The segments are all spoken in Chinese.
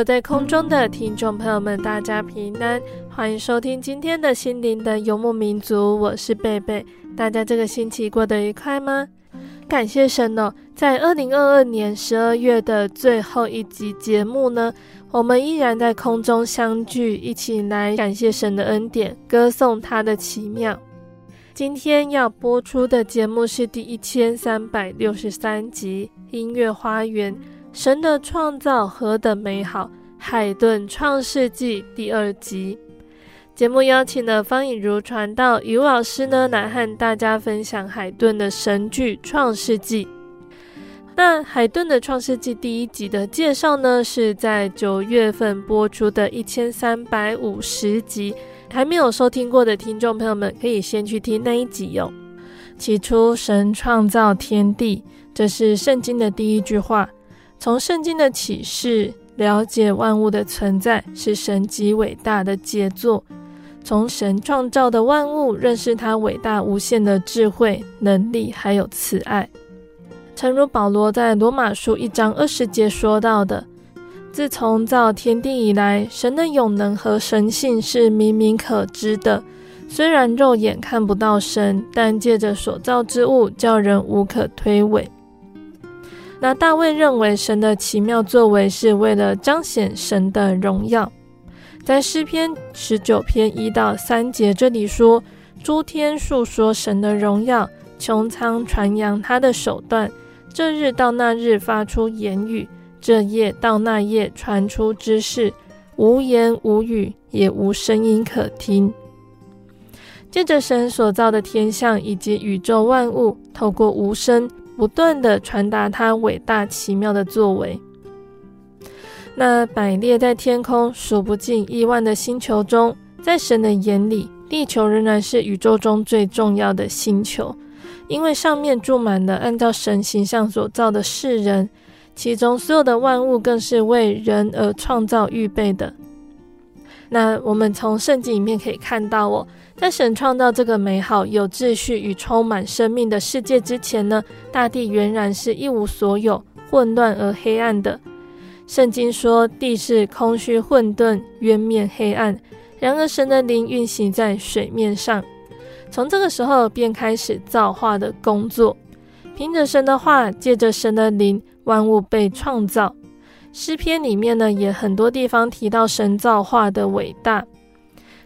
在空中的听众朋友们，大家平安，欢迎收听今天的心灵的游牧民族，我是贝贝。大家这个星期过得愉快吗？感谢神哦，在二零二二年十二月的最后一集节目呢，我们依然在空中相聚，一起来感谢神的恩典，歌颂他的奇妙。今天要播出的节目是第一千三百六十三集《音乐花园》。神的创造何等美好！海顿创世纪第二集节目邀请了方颖如传道于老师呢，来和大家分享海顿的神剧《创世纪》。那海顿的《创世纪》第一集的介绍呢，是在九月份播出的一千三百五十集，还没有收听过的听众朋友们，可以先去听那一集哟。起初，神创造天地，这是圣经的第一句话。从圣经的启示了解万物的存在是神极伟大的杰作。从神创造的万物认识他伟大无限的智慧、能力，还有慈爱。诚如保罗在罗马书一章二十节说到的：“自从造天地以来，神的永能和神性是明明可知的。虽然肉眼看不到神，但借着所造之物，叫人无可推诿。”那大卫认为神的奇妙作为是为了彰显神的荣耀，在诗篇十九篇一到三节这里说：“诸天述说神的荣耀，穹苍传扬他的手段。这日到那日发出言语，这夜到那夜传出知识，无言无语，也无声音可听。”借着神所造的天象以及宇宙万物，透过无声。不断地传达他伟大奇妙的作为。那摆列在天空数不尽亿万的星球中，在神的眼里，地球仍然是宇宙中最重要的星球，因为上面住满了按照神形象所造的世人，其中所有的万物更是为人而创造预备的。那我们从圣经里面可以看到哦。在神创造这个美好、有秩序与充满生命的世界之前呢，大地原然是一无所有、混乱而黑暗的。圣经说地是空虚混沌、渊面黑暗。然而神的灵运行在水面上，从这个时候便开始造化的工作。凭着神的话，借着神的灵，万物被创造。诗篇里面呢，也很多地方提到神造化的伟大。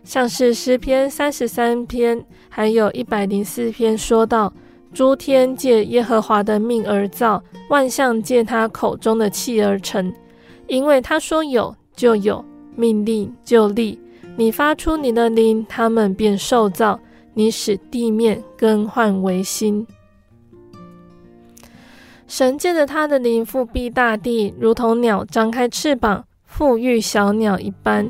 像是诗篇三十三篇，还有一百零四篇，说到诸天借耶和华的命而造，万象借他口中的气而成。因为他说有就有，命令就立。你发出你的灵，他们便受造。你使地面更换为新。神借着他的灵复辟大地，如同鸟张开翅膀复育小鸟一般。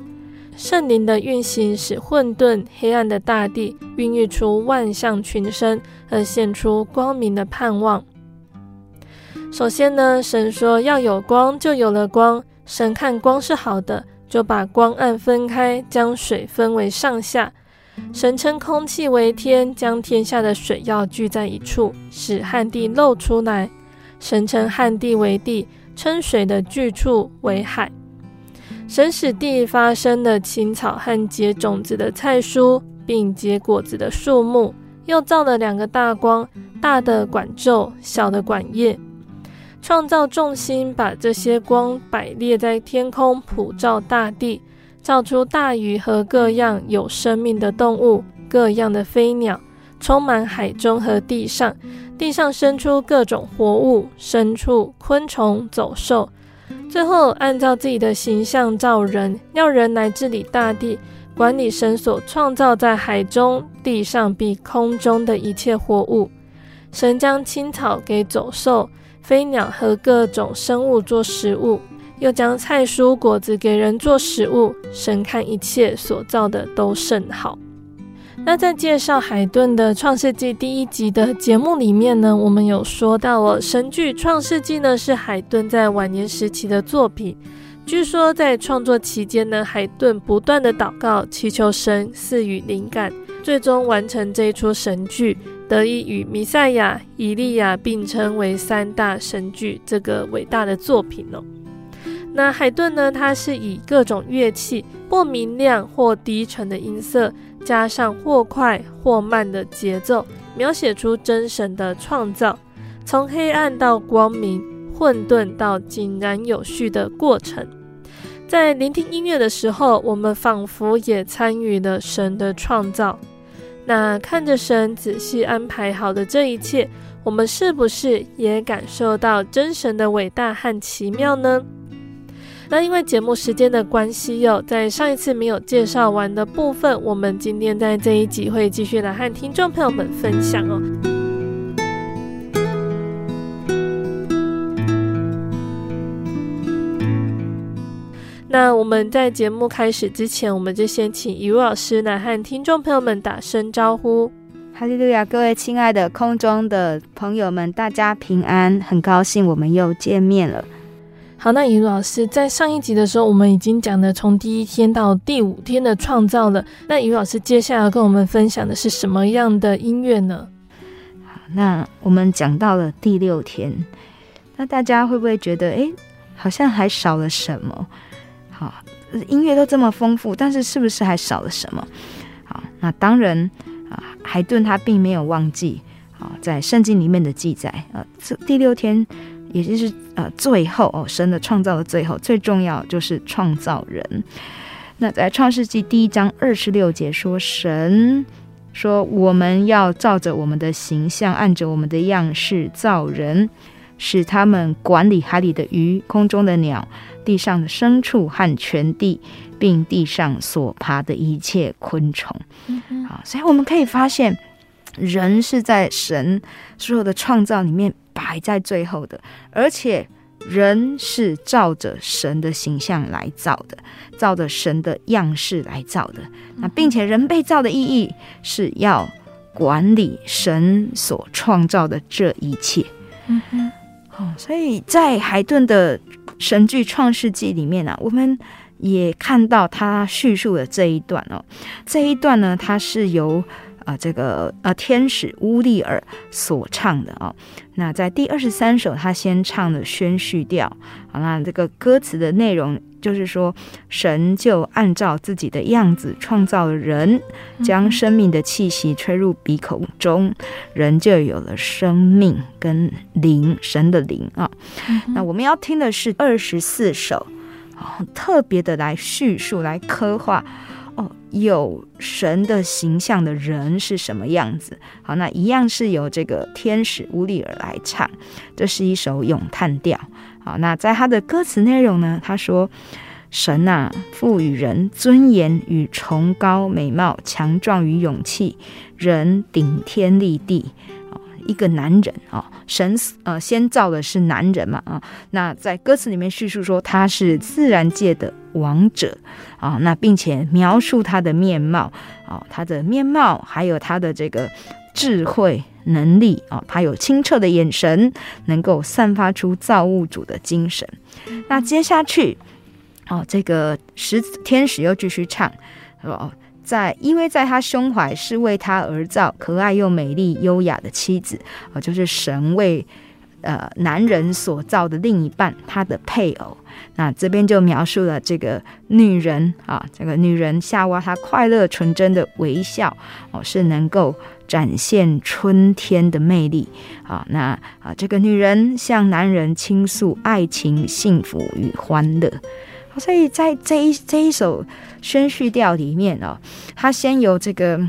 圣灵的运行使混沌黑暗的大地孕育出万象群生，而现出光明的盼望。首先呢，神说要有光，就有了光。神看光是好的，就把光暗分开，将水分为上下。神称空气为天，将天下的水要聚在一处，使旱地露出来。神称旱地为地，称水的聚处为海。神使地发生的青草和结种子的菜蔬，并结果子的树木，又造了两个大光，大的管昼，小的管夜。创造众星，把这些光摆列在天空，普照大地，造出大鱼和各样有生命的动物，各样的飞鸟，充满海中和地上。地上生出各种活物、牲畜、昆虫、走兽。最后，按照自己的形象造人，要人来治理大地，管理神所创造在海中、地上并空中的一切活物。神将青草给走兽、飞鸟和各种生物做食物，又将菜蔬果子给人做食物。神看一切所造的都甚好。那在介绍海顿的《创世纪》第一集的节目里面呢，我们有说到哦，神剧《创世纪》呢是海顿在晚年时期的作品。据说在创作期间呢，海顿不断的祷告，祈求神赐予灵感，最终完成这一出神剧，得以与弥赛亚、以利亚并称为三大神剧这个伟大的作品哦。那海顿呢，他是以各种乐器，或明亮或低沉的音色。加上或快或慢的节奏，描写出真神的创造，从黑暗到光明，混沌到井然有序的过程。在聆听音乐的时候，我们仿佛也参与了神的创造。那看着神仔细安排好的这一切，我们是不是也感受到真神的伟大和奇妙呢？那因为节目时间的关系哟，在上一次没有介绍完的部分，我们今天在这一集会继续来和听众朋友们分享哦。那我们在节目开始之前，我们就先请以如老师来和听众朋友们打声招呼。哈利路亚，各位亲爱的空中的朋友们，大家平安，很高兴我们又见面了。好，那以如老师在上一集的时候，我们已经讲了从第一天到第五天的创造了。那以如老师接下来要跟我们分享的是什么样的音乐呢？好，那我们讲到了第六天，那大家会不会觉得，哎，好像还少了什么？好，音乐都这么丰富，但是是不是还少了什么？好，那当然啊，海顿他并没有忘记啊，在圣经里面的记载啊，这第六天。也就是呃，最后哦，神的创造的最后，最重要就是创造人。那在创世纪第一章二十六节说，神说我们要照着我们的形象，按着我们的样式造人，使他们管理海里的鱼、空中的鸟、地上的牲畜和全地，并地上所爬的一切昆虫。好，所以我们可以发现，人是在神所有的创造里面。摆在最后的，而且人是照着神的形象来造的，照着神的样式来造的。那并且人被造的意义是要管理神所创造的这一切。嗯哼，哦，所以在海顿的神剧《创世纪》里面呢、啊，我们也看到他叙述的这一段哦。这一段呢，它是由。啊，这个呃，天使乌利尔所唱的啊、哦，那在第二十三首，他先唱了宣叙调。好，那这个歌词的内容就是说，神就按照自己的样子创造了人，将生命的气息吹入鼻孔中，人就有了生命跟灵，神的灵啊。那我们要听的是二十四首，哦，特别的来叙述，来刻画。有神的形象的人是什么样子？好，那一样是由这个天使乌利尔来唱，这是一首咏叹调。好，那在他的歌词内容呢？他说：“神呐、啊，赋予人尊严与崇高美貌，强壮与勇气，人顶天立地。”一个男人啊，神呃先造的是男人嘛啊，那在歌词里面叙述说他是自然界的王者啊，那并且描述他的面貌啊，他的面貌还有他的这个智慧能力啊，他有清澈的眼神，能够散发出造物主的精神。那接下去哦，这个十天使又继续唱说。在因为在他胸怀是为他而造，可爱又美丽、优雅的妻子，哦，就是神为呃男人所造的另一半，他的配偶。那这边就描述了这个女人啊，这个女人夏娃她快乐纯真的微笑哦，是能够展现春天的魅力啊。那啊，这个女人向男人倾诉爱情、幸福与欢乐。所以在这一这一首宣叙调里面哦，他先由这个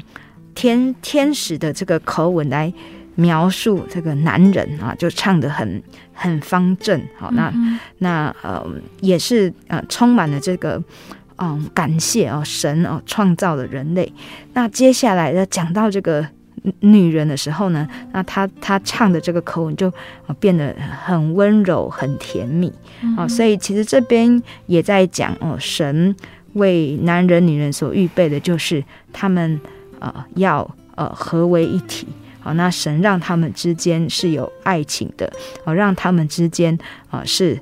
天天使的这个口吻来描述这个男人啊，就唱的很很方正。好，那那呃也是呃充满了这个嗯感谢哦，神哦创造了人类。那接下来呢，讲到这个女人的时候呢，那她她唱的这个口吻就变得很温柔、很甜蜜啊。所以其实这边也在讲哦，神为男人、女人所预备的就是他们呃要呃合为一体。好，那神让他们之间是有爱情的，好，让他们之间啊是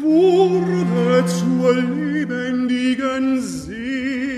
wurde zur lebendigen Seele.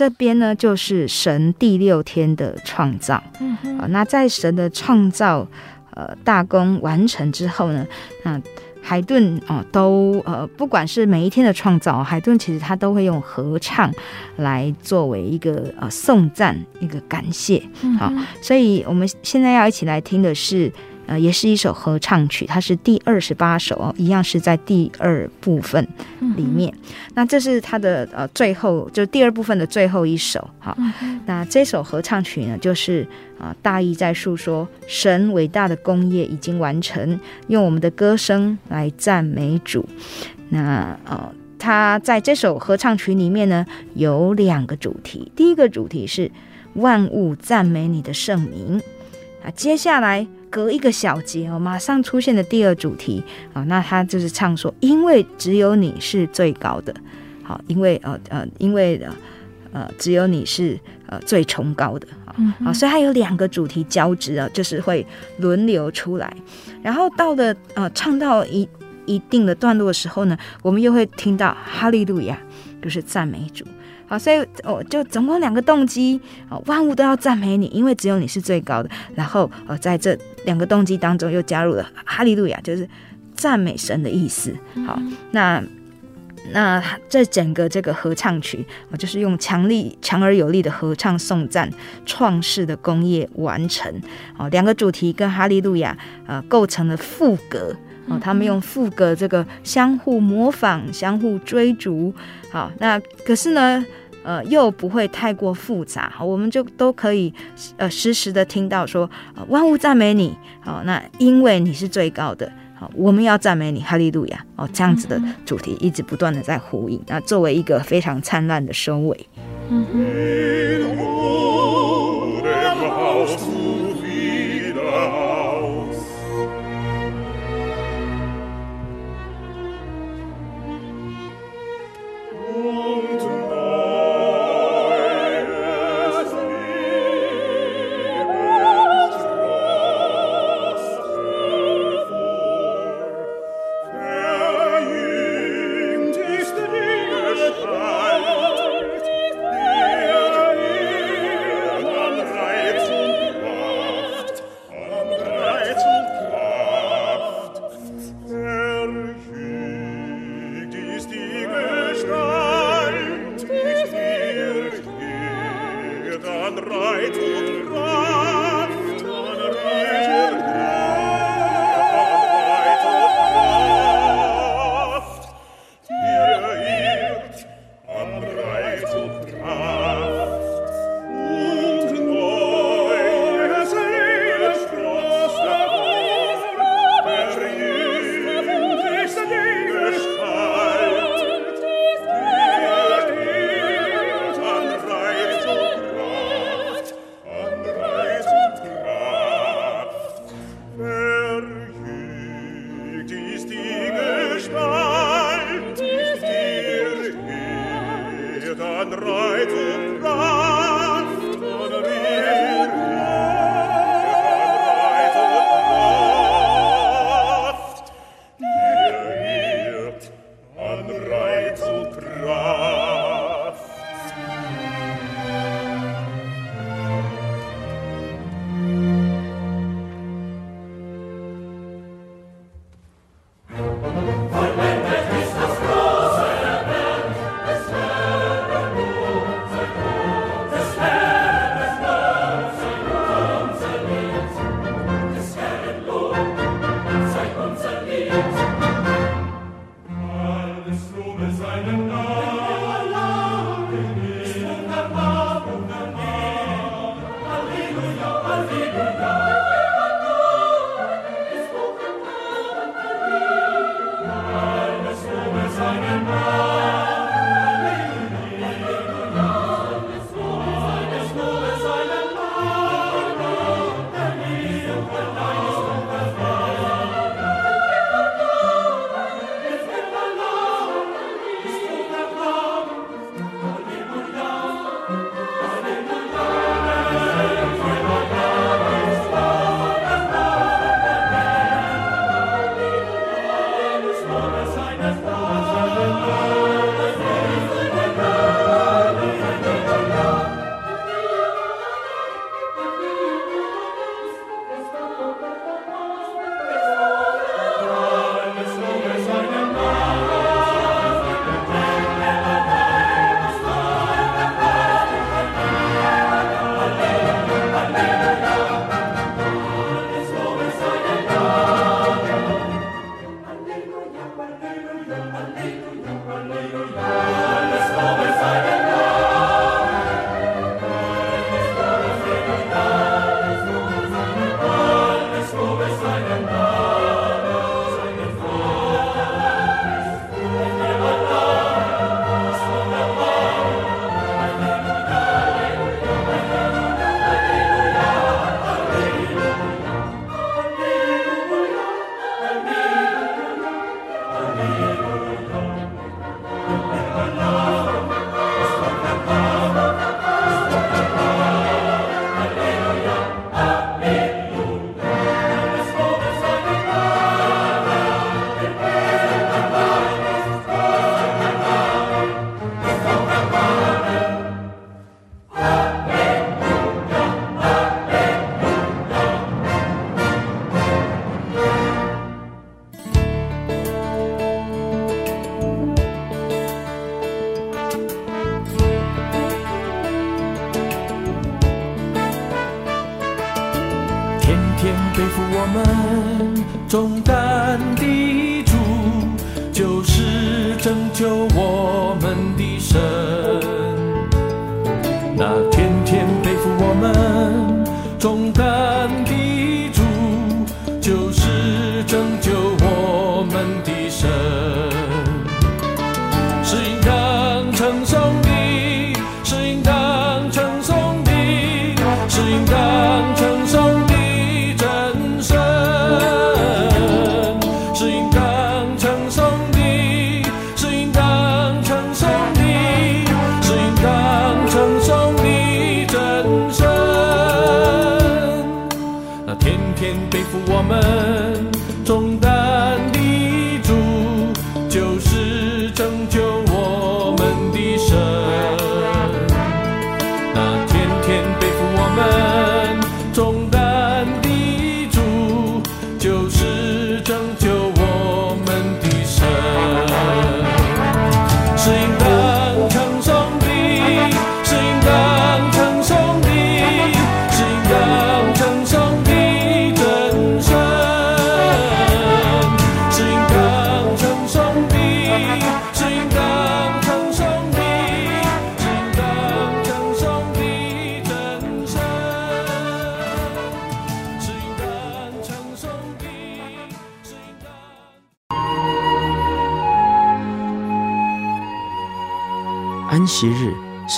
这边呢，就是神第六天的创造。嗯那在神的创造呃大功完成之后呢，那海顿哦都呃不管是每一天的创造，海顿其实他都会用合唱来作为一个呃颂赞一个感谢。好，所以我们现在要一起来听的是呃，也是一首合唱曲，它是第二十八首哦，一样是在第二部分里面。嗯、那这是它的呃最后，就第二部分的最后一首。好，嗯、那这首合唱曲呢，就是啊、呃，大意在诉说神伟大的工业已经完成，用我们的歌声来赞美主。那呃，它在这首合唱曲里面呢，有两个主题，第一个主题是万物赞美你的圣名。啊，接下来隔一个小节哦，马上出现的第二主题啊，那他就是唱说，因为只有你是最高的，好，因为呃呃，因为呃呃，只有你是呃最崇高的嗯、所以它有两个主题交织啊，就是会轮流出来，然后到了呃唱到一一定的段落的时候呢，我们又会听到哈利路亚，就是赞美主。好，所以哦，就总共两个动机，哦，万物都要赞美你，因为只有你是最高的。然后，呃，在这两个动机当中又加入了哈利路亚，就是赞美神的意思。好，那那这整个这个合唱曲，我，就是用强力、强而有力的合唱颂赞创世的工业完成。哦，两个主题跟哈利路亚，呃，构成了赋格。哦，他们用副歌这个相互模仿、相互追逐。好，那可是呢，呃，又不会太过复杂。我们就都可以呃实时的听到说，万物赞美你。好，那因为你是最高的。好，我们要赞美你，哈利路亚。哦，这样子的主题一直不断的在呼应。那作为一个非常灿烂的收尾。拯救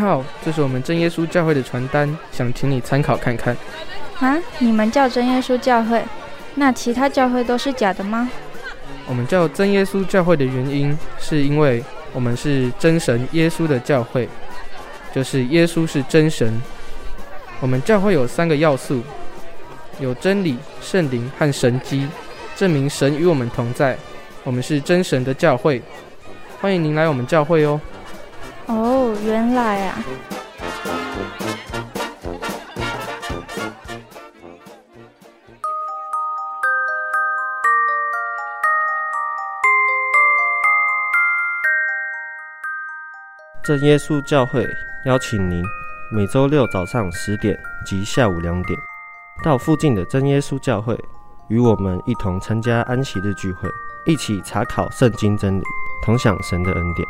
你好，这是我们真耶稣教会的传单，想请你参考看看。啊，你们叫真耶稣教会，那其他教会都是假的吗？我们叫真耶稣教会的原因，是因为我们是真神耶稣的教会，就是耶稣是真神。我们教会有三个要素，有真理、圣灵和神迹，证明神与我们同在。我们是真神的教会，欢迎您来我们教会哦。原来啊！真耶稣教会邀请您每周六早上十点及下午两点，到附近的真耶稣教会，与我们一同参加安息日聚会，一起查考圣经真理，同享神的恩典。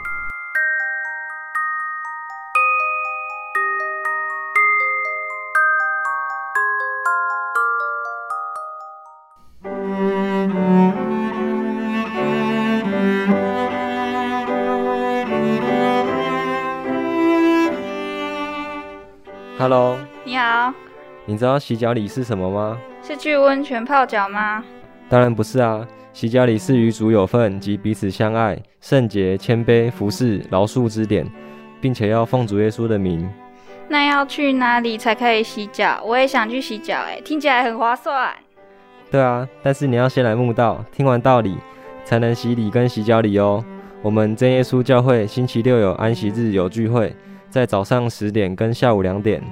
Hello，你好。你知道洗脚礼是什么吗？是去温泉泡脚吗？当然不是啊！洗脚礼是与主有份及彼此相爱、圣洁、谦卑、服侍、饶恕之典，并且要奉主耶稣的名。那要去哪里才可以洗脚？我也想去洗脚，哎，听起来很划算。对啊，但是你要先来慕道，听完道理才能洗礼跟洗脚礼哦。我们真耶稣教会星期六有安息日有聚会。在早上十点跟下午两点，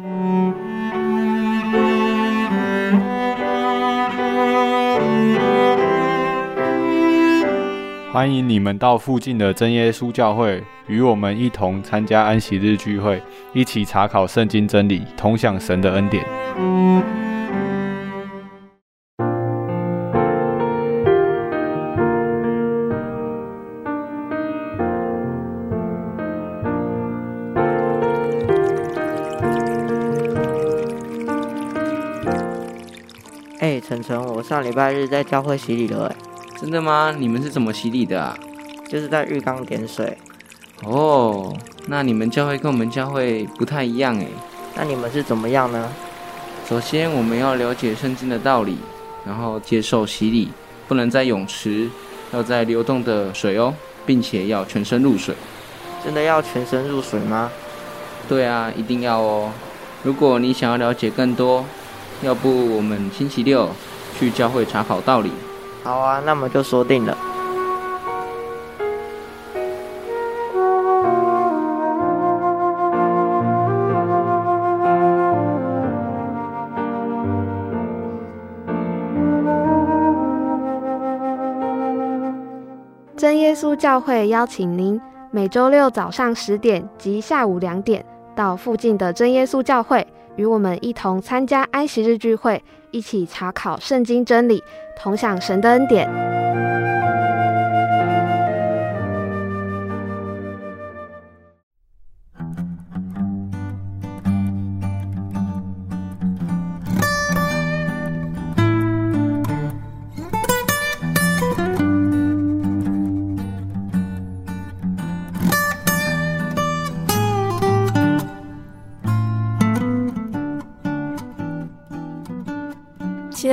欢迎你们到附近的真耶稣教会，与我们一同参加安息日聚会，一起查考圣经真理，同享神的恩典。上礼拜日在教会洗礼了，哎，真的吗？你们是怎么洗礼的啊？就是在浴缸点水。哦，那你们教会跟我们教会不太一样哎。那你们是怎么样呢？首先，我们要了解圣经的道理，然后接受洗礼，不能在泳池，要在流动的水哦，并且要全身入水。真的要全身入水吗？对啊，一定要哦。如果你想要了解更多，要不我们星期六去教会查考道理。好啊，那么就说定了。真耶稣教会邀请您每周六早上十点及下午两点到附近的真耶稣教会，与我们一同参加安息日聚会，一起查考圣经真理，同享神的恩典。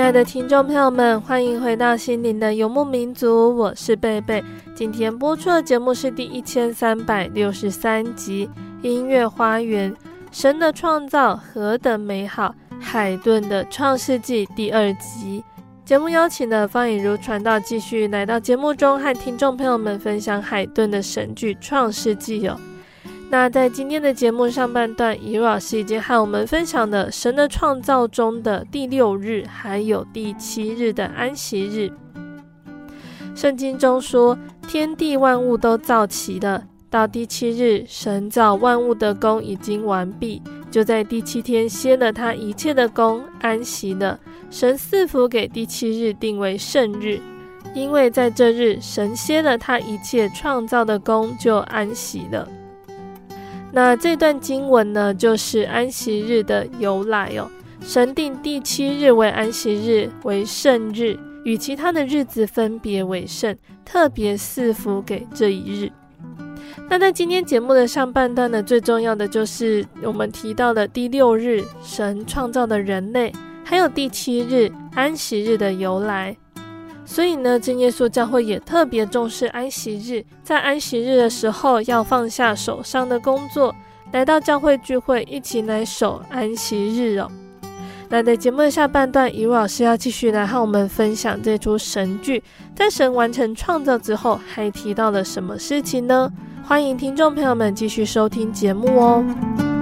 亲爱的听众朋友们，欢迎回到心灵的游牧民族，我是贝贝。今天播出的节目是第一千三百六十三集《音乐花园》，神的创造何等美好！海顿的创世纪第二集。节目邀请了方以如传道继续来到节目中，和听众朋友们分享海顿的神剧《创世纪》哦。那在今天的节目上半段，以如老师已经和我们分享了神的创造中的第六日，还有第七日的安息日。圣经中说，天地万物都造齐了，到第七日，神造万物的工已经完毕，就在第七天歇了他一切的工，安息了。神赐福给第七日，定为圣日，因为在这日，神歇了他一切创造的工，就安息了。那这段经文呢，就是安息日的由来哦。神定第七日为安息日，为圣日，与其他的日子分别为圣，特别赐福给这一日。那在今天节目的上半段呢，最重要的就是我们提到的第六日，神创造的人类，还有第七日安息日的由来。所以呢，真耶稣教会也特别重视安息日，在安息日的时候要放下手上的工作，来到教会聚会，一起来守安息日哦。那在节目的下半段，以如老师要继续来和我们分享这出神剧，在神完成创造之后，还提到了什么事情呢？欢迎听众朋友们继续收听节目哦。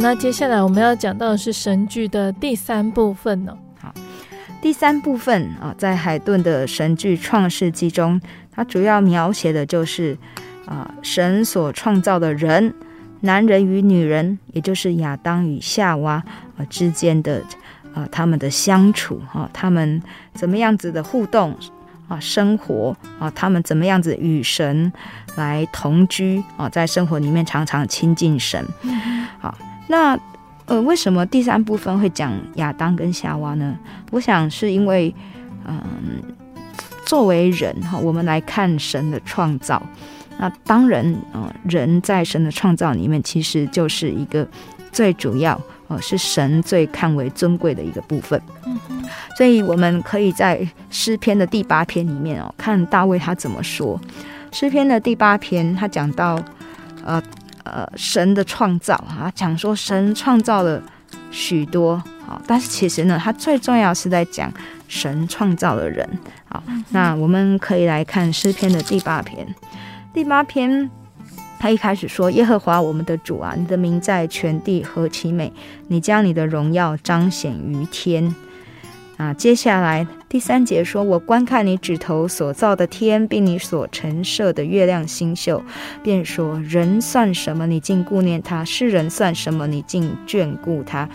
那接下来我们要讲到的是神剧的第三部分呢。好，第三部分啊，在海顿的神剧《创世纪》中，它主要描写的就是啊，神所创造的人，男人与女人，也就是亚当与夏娃啊之间的啊他们的相处啊，他们怎么样子的互动啊，生活啊，他们怎么样子与神来同居啊，在生活里面常常亲近神，好。那，呃，为什么第三部分会讲亚当跟夏娃呢？我想是因为，嗯、呃，作为人哈，我们来看神的创造。那当然，呃，人在神的创造里面，其实就是一个最主要，呃，是神最看为尊贵的一个部分。嗯。所以我们可以在诗篇的第八篇里面哦，看大卫他怎么说。诗篇的第八篇，他讲到，呃。呃，神的创造啊，讲说神创造了许多好，但是其实呢，他最重要是在讲神创造了人。好，那我们可以来看诗篇的第八篇。第八篇，他一开始说：“耶和华我们的主啊，你的名在全地何其美！你将你的荣耀彰显于天。”啊，接下来第三节说：“我观看你指头所造的天，并你所陈设的月亮星宿，便说：人算什么？你竟顾念他；世人算什么？你竟眷顾他。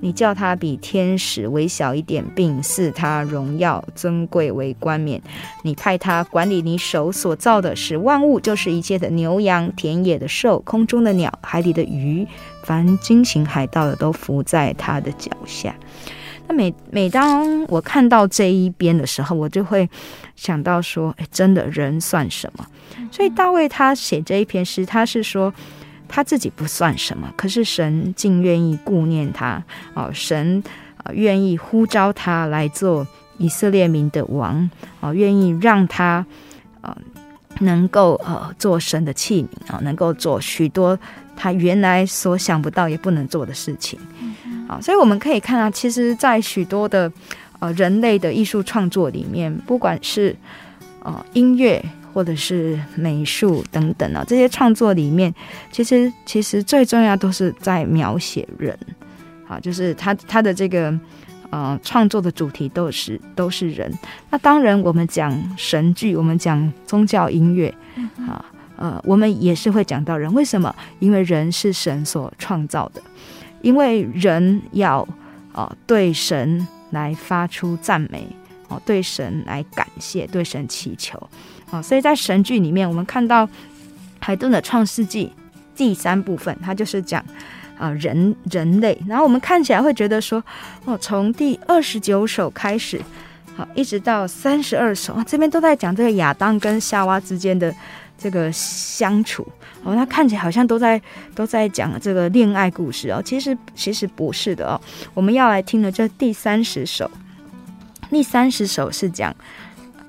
你叫他比天使微小一点，并赐他荣耀尊贵为冠冕。你派他管理你手所造的，使万物，就是一切的牛羊、田野的兽、空中的鸟、海里的鱼，凡经行海道的，都伏在他的脚下。那每每当我看到这一边的时候，我就会想到说，哎，真的人算什么？所以大卫他写这一篇诗，他是说。他自己不算什么，可是神竟愿意顾念他哦，神啊愿意呼召他来做以色列民的王哦，愿意让他呃能够呃做神的器皿啊，能够做许多他原来所想不到也不能做的事情啊，所以我们可以看啊，其实，在许多的呃人类的艺术创作里面，不管是呃音乐。或者是美术等等啊，这些创作里面，其实其实最重要都是在描写人，好，就是他他的这个呃创作的主题都是都是人。那当然，我们讲神剧，我们讲宗教音乐，啊呃，我们也是会讲到人。为什么？因为人是神所创造的，因为人要啊、对神来发出赞美，哦，对神来感谢，对神祈求。啊，所以在神剧里面，我们看到海顿的《创世纪》第三部分，它就是讲啊人人类。然后我们看起来会觉得说，哦，从第二十九首开始，好，一直到三十二首，这边都在讲这个亚当跟夏娃之间的这个相处。哦，那看起来好像都在都在讲这个恋爱故事哦。其实其实不是的哦。我们要来听的这第三十首，第三十首是讲。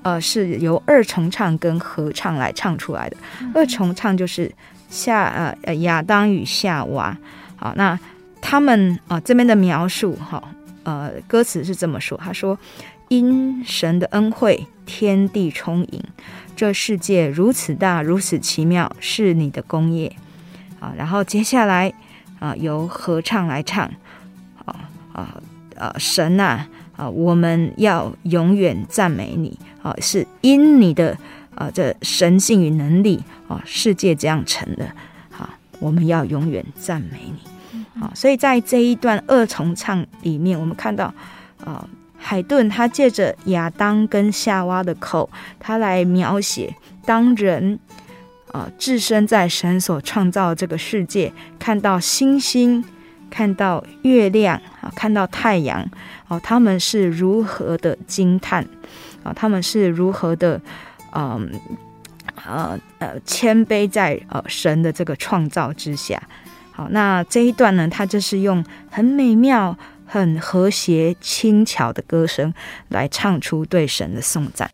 呃，是由二重唱跟合唱来唱出来的。二重唱就是夏呃呃亚当与夏娃。好，那他们啊、呃、这边的描述哈呃歌词是这么说，他说：因神的恩惠，天地充盈，这世界如此大，如此奇妙，是你的工业。啊，然后接下来啊、由合唱来唱。啊啊啊神啊啊，我们要永远赞美你。啊，是因你的啊这神性与能力啊，世界这样成的。好，我们要永远赞美你。好，所以在这一段二重唱里面，我们看到啊，海顿他借着亚当跟夏娃的口，他来描写当人啊置身在神所创造的这个世界，看到星星，看到月亮啊，看到太阳，哦，他们是如何的惊叹。啊，他们是如何的，嗯，呃呃，谦卑在呃神的这个创造之下。好，那这一段呢，它就是用很美妙、很和谐、轻巧的歌声来唱出对神的颂赞。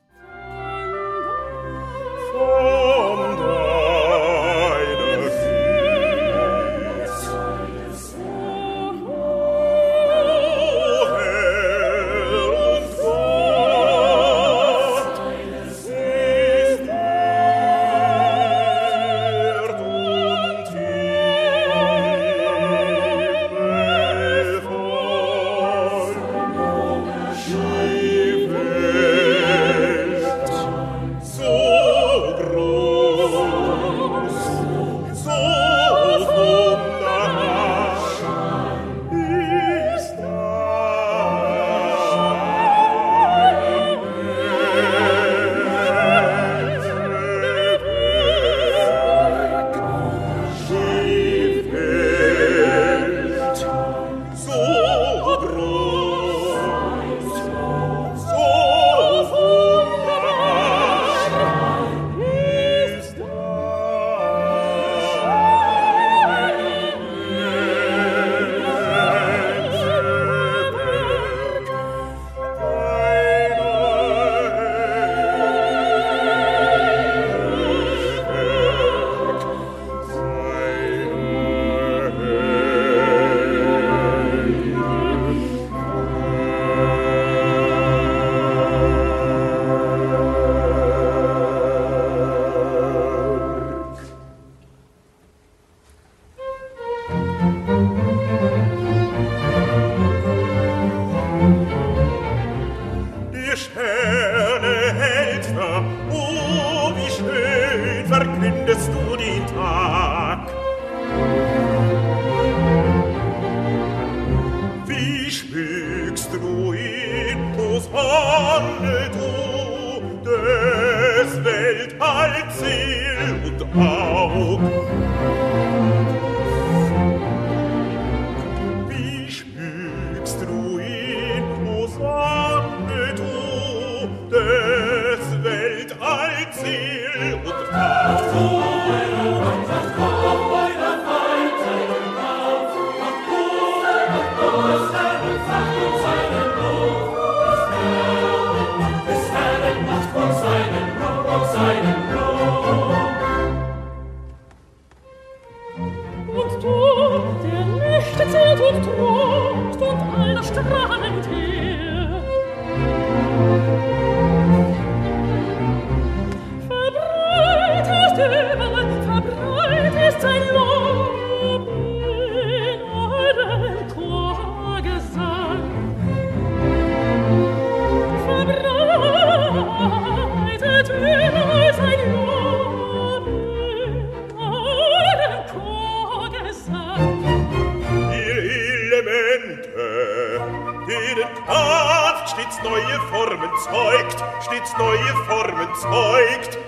stets neue Formen zeugt, stets neue Formen zeugt.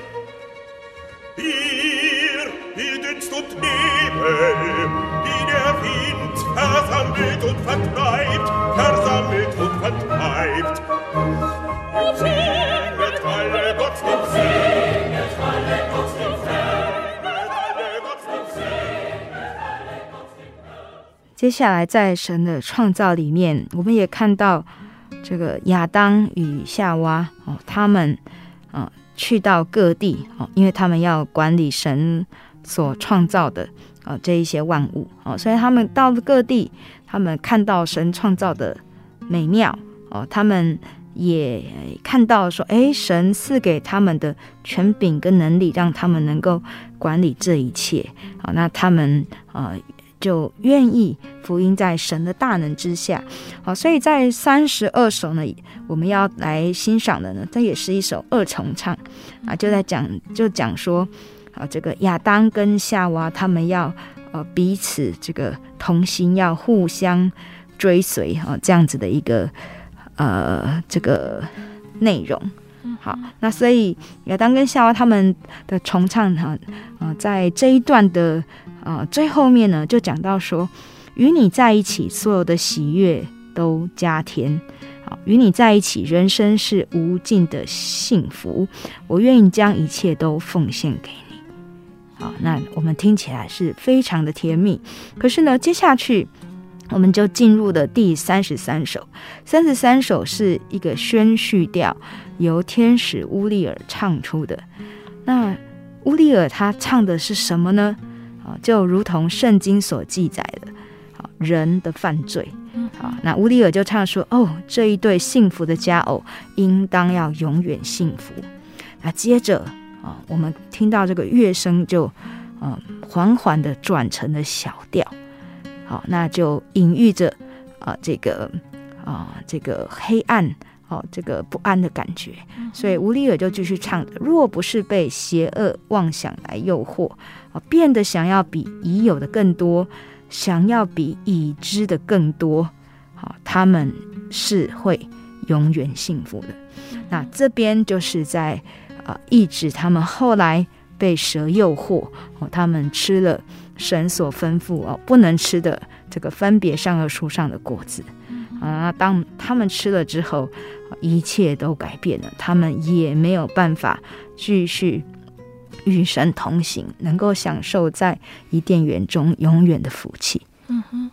Ihr, ihr Dünst und Nebel, die der Wind versammelt und vertreibt, versammelt und vertreibt. Und singet alle Gott zum Singet alle Gott zum Singet alle Gott zum Singet 接下来，在神的创造里面，我们也看到 这个亚当与夏娃哦，他们啊、去到各地哦，因为他们要管理神所创造的啊、这一些万物哦，所以他们到了各地，他们看到神创造的美妙哦，他们也看到说，哎，神赐给他们的权柄跟能力，让他们能够管理这一切啊、那他们啊。就愿意福音在神的大能之下，好，所以在三十二首呢，我们要来欣赏的呢，这也是一首二重唱啊，就在讲就讲说啊，这个亚当跟夏娃他们要呃彼此这个同心，要互相追随啊，这样子的一个呃这个内容。好，那所以亚当跟夏娃他们的重唱哈啊，在这一段的。啊，最后面呢，就讲到说，与你在一起，所有的喜悦都加添。好，与你在一起，人生是无尽的幸福。我愿意将一切都奉献给你。好，那我们听起来是非常的甜蜜。可是呢，接下去我们就进入了第三十三首。三十三首是一个宣叙调，由天使乌利尔唱出的。那乌利尔他唱的是什么呢？就如同圣经所记载的，好人的犯罪，好，那乌里尔就唱说：“哦，这一对幸福的佳偶，应当要永远幸福。”那接着啊，我们听到这个乐声就嗯缓缓的转成了小调，好，那就隐喻着啊这个啊这个黑暗。哦，这个不安的感觉，所以乌利尔就继续唱着：若不是被邪恶妄想来诱惑，啊，变得想要比已有的更多，想要比已知的更多，好，他们是会永远幸福的。那这边就是在啊，抑制他们后来被蛇诱惑，哦，他们吃了神所吩咐哦不能吃的这个分别善恶树上的果子。啊，当他们吃了之后，一切都改变了，他们也没有办法继续与神同行，能够享受在伊甸园中永远的福气。嗯哼。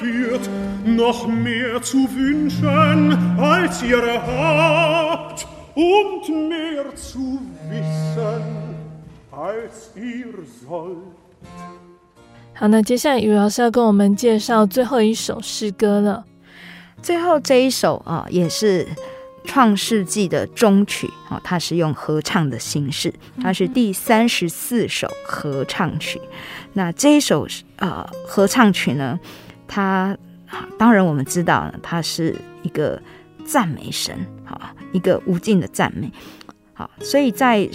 Verführt, noch mehr zu wünschen, als ihr habt, und mehr zu wissen, als ihr sollt. 好，那接下来雨老师要跟我们介绍最后一首诗歌了。最后这一首啊，也是创世纪的终曲啊，它是用合唱的形式，它是第三十四首合唱曲。那这一首呃合唱曲呢，它当然我们知道，他是一个赞美神，好，一个无尽的赞美。好，所以在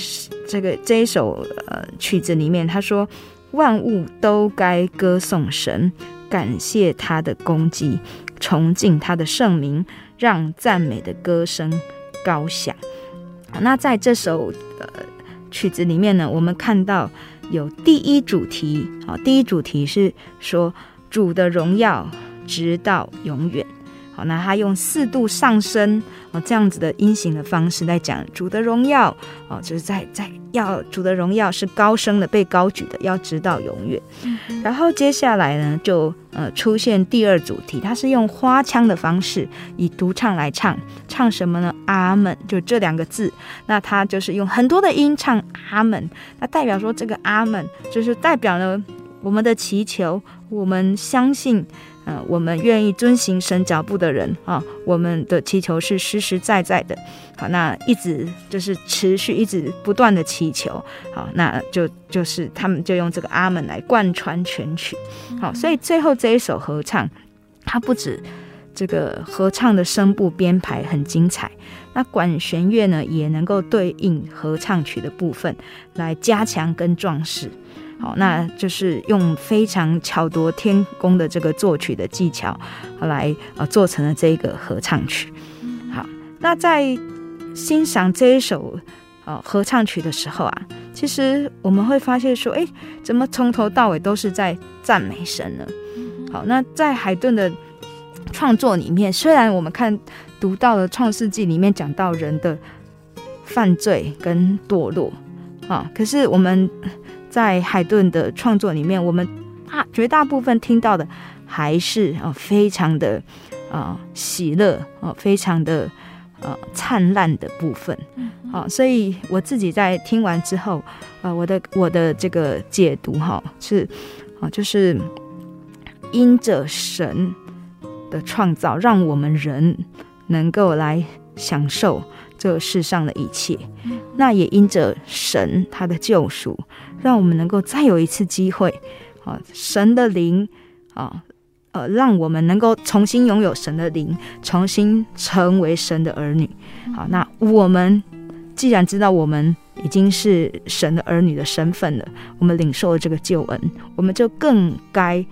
这个这一首呃曲子里面，他说万物都该歌颂神，感谢他的功绩。崇敬他的圣名，让赞美的歌声高响。那在这首呃曲子里面呢，我们看到有第一主题，好，第一主题是说主的荣耀直到永远。好，那他用四度上升哦，这样子的音型的方式来讲主的荣耀哦，就是在在要主的荣耀是高升的，被高举的，要直到永远。然后接下来呢，就呃出现第二主题，它是用花腔的方式以独唱来唱，唱什么呢？阿门，就这两个字。那它就是用很多的音唱阿门，那代表说这个阿门就是代表了我们的祈求，我们相信。嗯、呃，我们愿意遵行神脚步的人啊，我们的祈求是实实在在的。好，那一直就是持续，一直不断的祈求。好，那就就是他们就用这个阿门来贯穿全曲。好，所以最后这一首合唱，它不止这个合唱的声部编排很精彩，那管弦乐呢也能够对应合唱曲的部分来加强跟壮饰。好，那就是用非常巧夺天工的这个作曲的技巧，来呃做成了这个合唱曲。好，那在欣赏这一首呃合唱曲的时候啊，其实我们会发现说，哎，怎么从头到尾都是在赞美神呢？好，那在海顿的创作里面，虽然我们看读到了《创世纪》里面讲到人的犯罪跟堕落啊，可是我们。在海顿的创作里面，我们大绝大部分听到的还是啊非常的啊喜乐啊非常的呃灿烂的部分，好，所以我自己在听完之后，呃，我的我的这个解读哈是啊就是因着神的创造，让我们人能够来享受这世上的一切。那也因着神他的救赎，让我们能够再有一次机会啊，神的灵啊，呃，让我们能够重新拥有神的灵，重新成为神的儿女。好，那我们既然知道我们已经是神的儿女的身份了，我们领受了这个救恩，我们就更该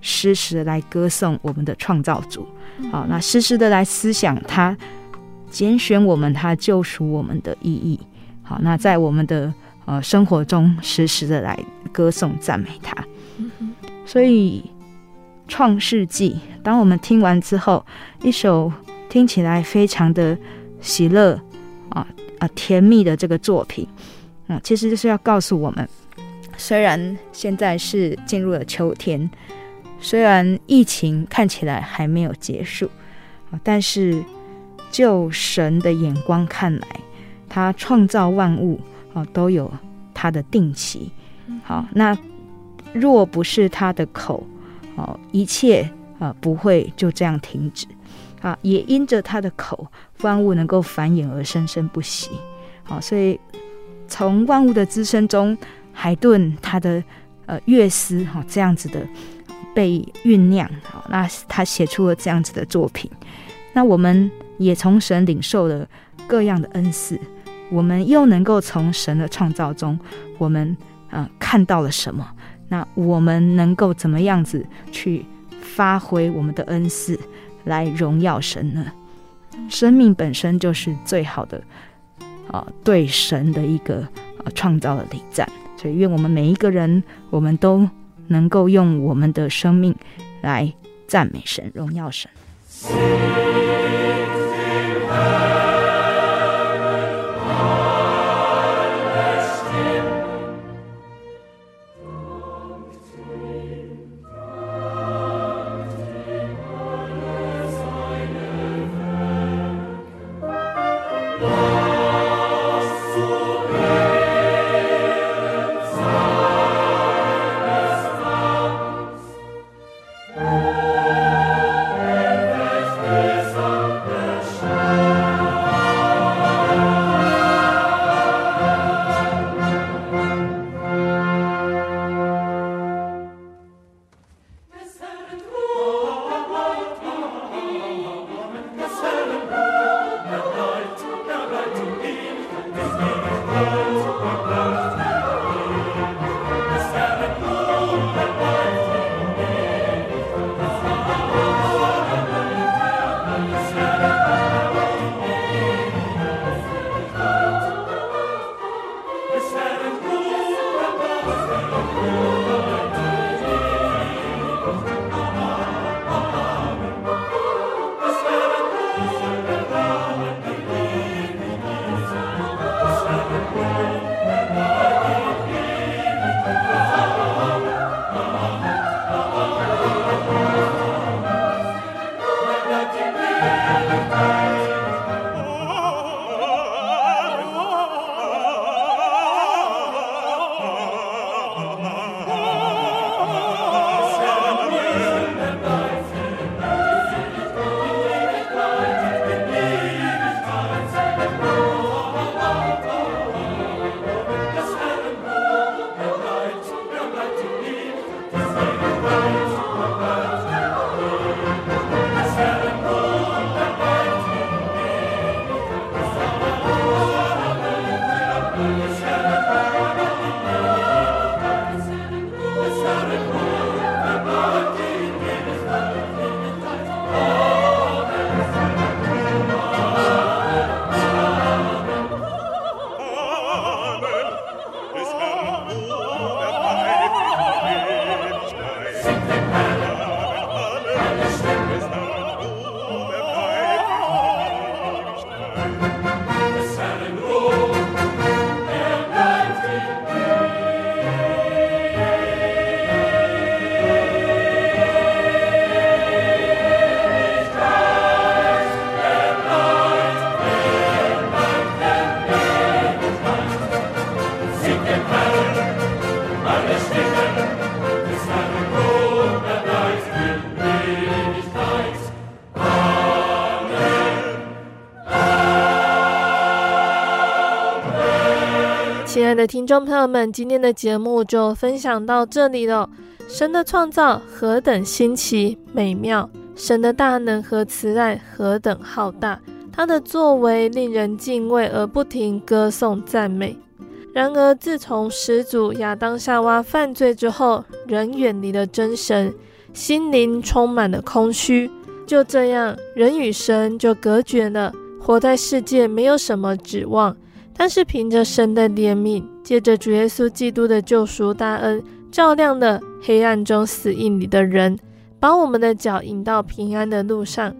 时时的来歌颂我们的创造主。好，那时时的来思想他拣选我们，他救赎我们的意义。好，那在我们的呃生活中，时时的来歌颂赞美他。所以创世纪，当我们听完之后，一首听起来非常的喜乐啊啊甜蜜的这个作品，啊，其实就是要告诉我们，虽然现在是进入了秋天，虽然疫情看起来还没有结束，啊，但是就神的眼光看来。他创造万物啊，都有他的定期。好，那若不是他的口，哦，一切啊不会就这样停止啊。也因着他的口，万物能够繁衍而生生不息。好，所以从万物的滋生中，海顿他的呃乐思哈这样子的被酝酿。好，那他写出了这样子的作品。那我们也从神领受了各样的恩赐。我们又能够从神的创造中，我们、呃、看到了什么？那我们能够怎么样子去发挥我们的恩赐来荣耀神呢？生命本身就是最好的啊、对神的一个啊创造的礼赞。所以愿我们每一个人，我们都能够用我们的生命来赞美神、荣耀神。亲爱的听众朋友们，今天的节目就分享到这里了。神的创造何等新奇美妙，神的大能和慈爱何等浩大，他的作为令人敬畏而不停歌颂赞美。然而，自从始祖亚当夏娃犯罪之后，人远离了真神，心灵充满了空虚。就这样，人与神就隔绝了，活在世界没有什么指望。但是，凭着神的怜悯，借着主耶稣基督的救赎大恩，照亮了黑暗中死荫里的人，把我们的脚引到平安的路上。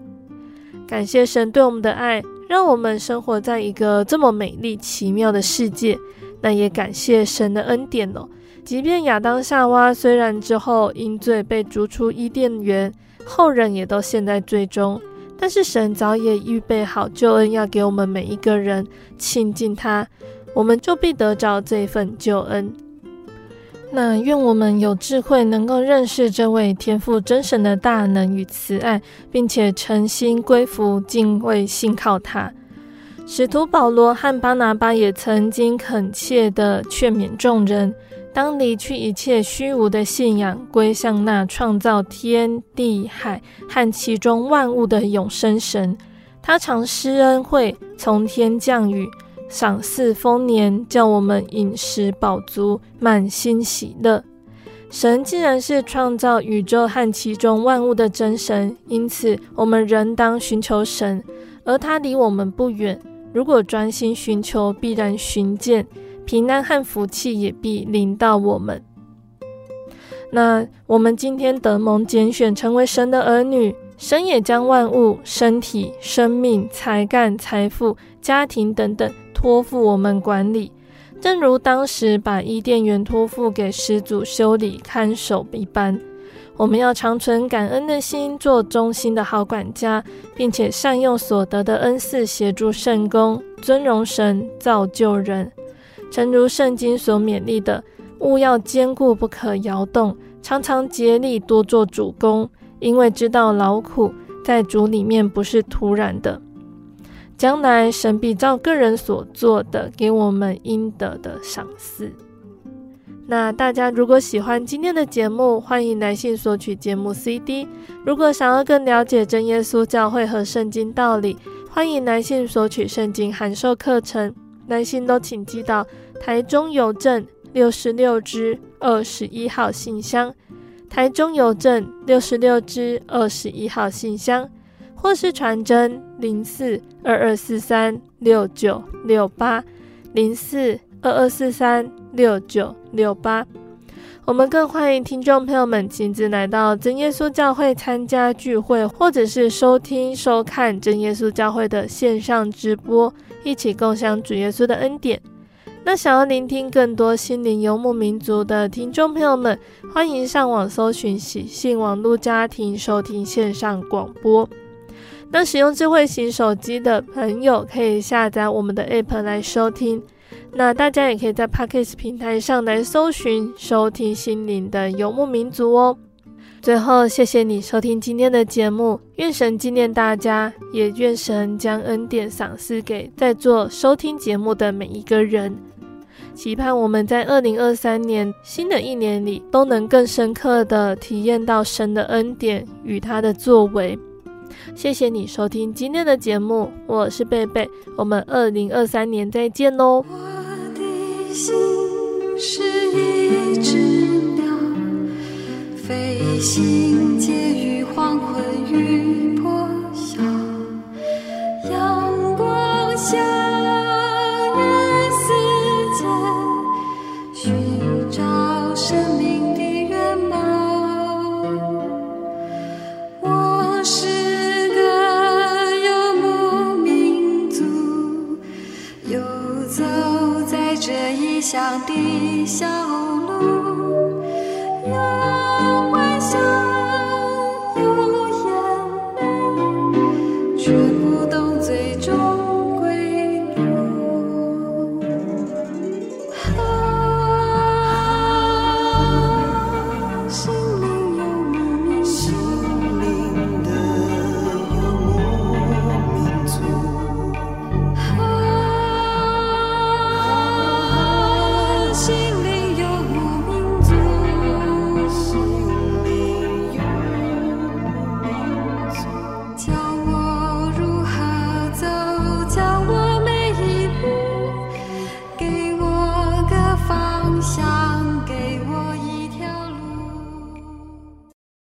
感谢神对我们的爱，让我们生活在一个这么美丽奇妙的世界。那也感谢神的恩典哦。即便亚当夏娃虽然之后因罪被逐出伊甸园，后人也都陷在罪中，但是神早也预备好救恩要给我们每一个人亲近他，我们就必得着这份救恩。那愿我们有智慧，能够认识这位天赋真神的大能与慈爱，并且诚心归服、敬畏、信靠他。使徒保罗和巴拿巴也曾经恳切地劝勉众人，当离去一切虚无的信仰，归向那创造天地海和其中万物的永生神。他常施恩惠，从天降雨，赏赐丰年，叫我们饮食饱足，满心喜乐。神既然是创造宇宙和其中万物的真神，因此我们仍当寻求神，而他离我们不远。如果专心寻求，必然寻见平安和福气，也必临到我们。那我们今天得蒙拣选，成为神的儿女，神也将万物、身体、生命、才干、财富、家庭等等托付我们管理，正如当时把伊甸园托付给始祖修理看守一般。我们要常存感恩的心，做忠心的好管家，并且善用所得的恩赐，协助圣工，尊荣神，造就人。诚如圣经所勉励的，务要坚固，不可摇动，常常竭力多做主工，因为知道劳苦在主里面不是徒然的。将来神必照个人所做的，给我们应得的赏赐。那大家如果喜欢今天的节目，欢迎来信索取节目 CD。如果想要更了解真耶稣教会和圣经道理，欢迎来信索取圣经函授课程。来信都请寄到台中邮政六十六支二十一号信箱，台中邮政六十六支二十一号信箱，或是传真零四二二四三六九六八零四二二四三六九六八，我们更欢迎听众朋友们亲自来到真耶稣教会参加聚会，或者是收听收看真耶稣教会的线上直播，一起共享主耶稣的恩典。那想要聆听更多心灵游牧民族的听众朋友们，欢迎上网搜寻喜信网络家庭收听线上广播。那使用智慧型手机的朋友，可以下载我们的 App 来收听。那大家也可以在 Podcast 平台上来搜寻收听心灵的游牧民族哦。最后，谢谢你收听今天的节目，愿神纪念大家，也愿神将恩典赏赐给在座收听节目的每一个人。期盼我们在二零二三年新的一年里，都能更深刻的体验到神的恩典与他的作为。谢谢你收听今天的节目，我是贝贝，我们二零二三年再见哦。我的心是一只鸟，飞行介于黄昏与破晓，阳光下。笑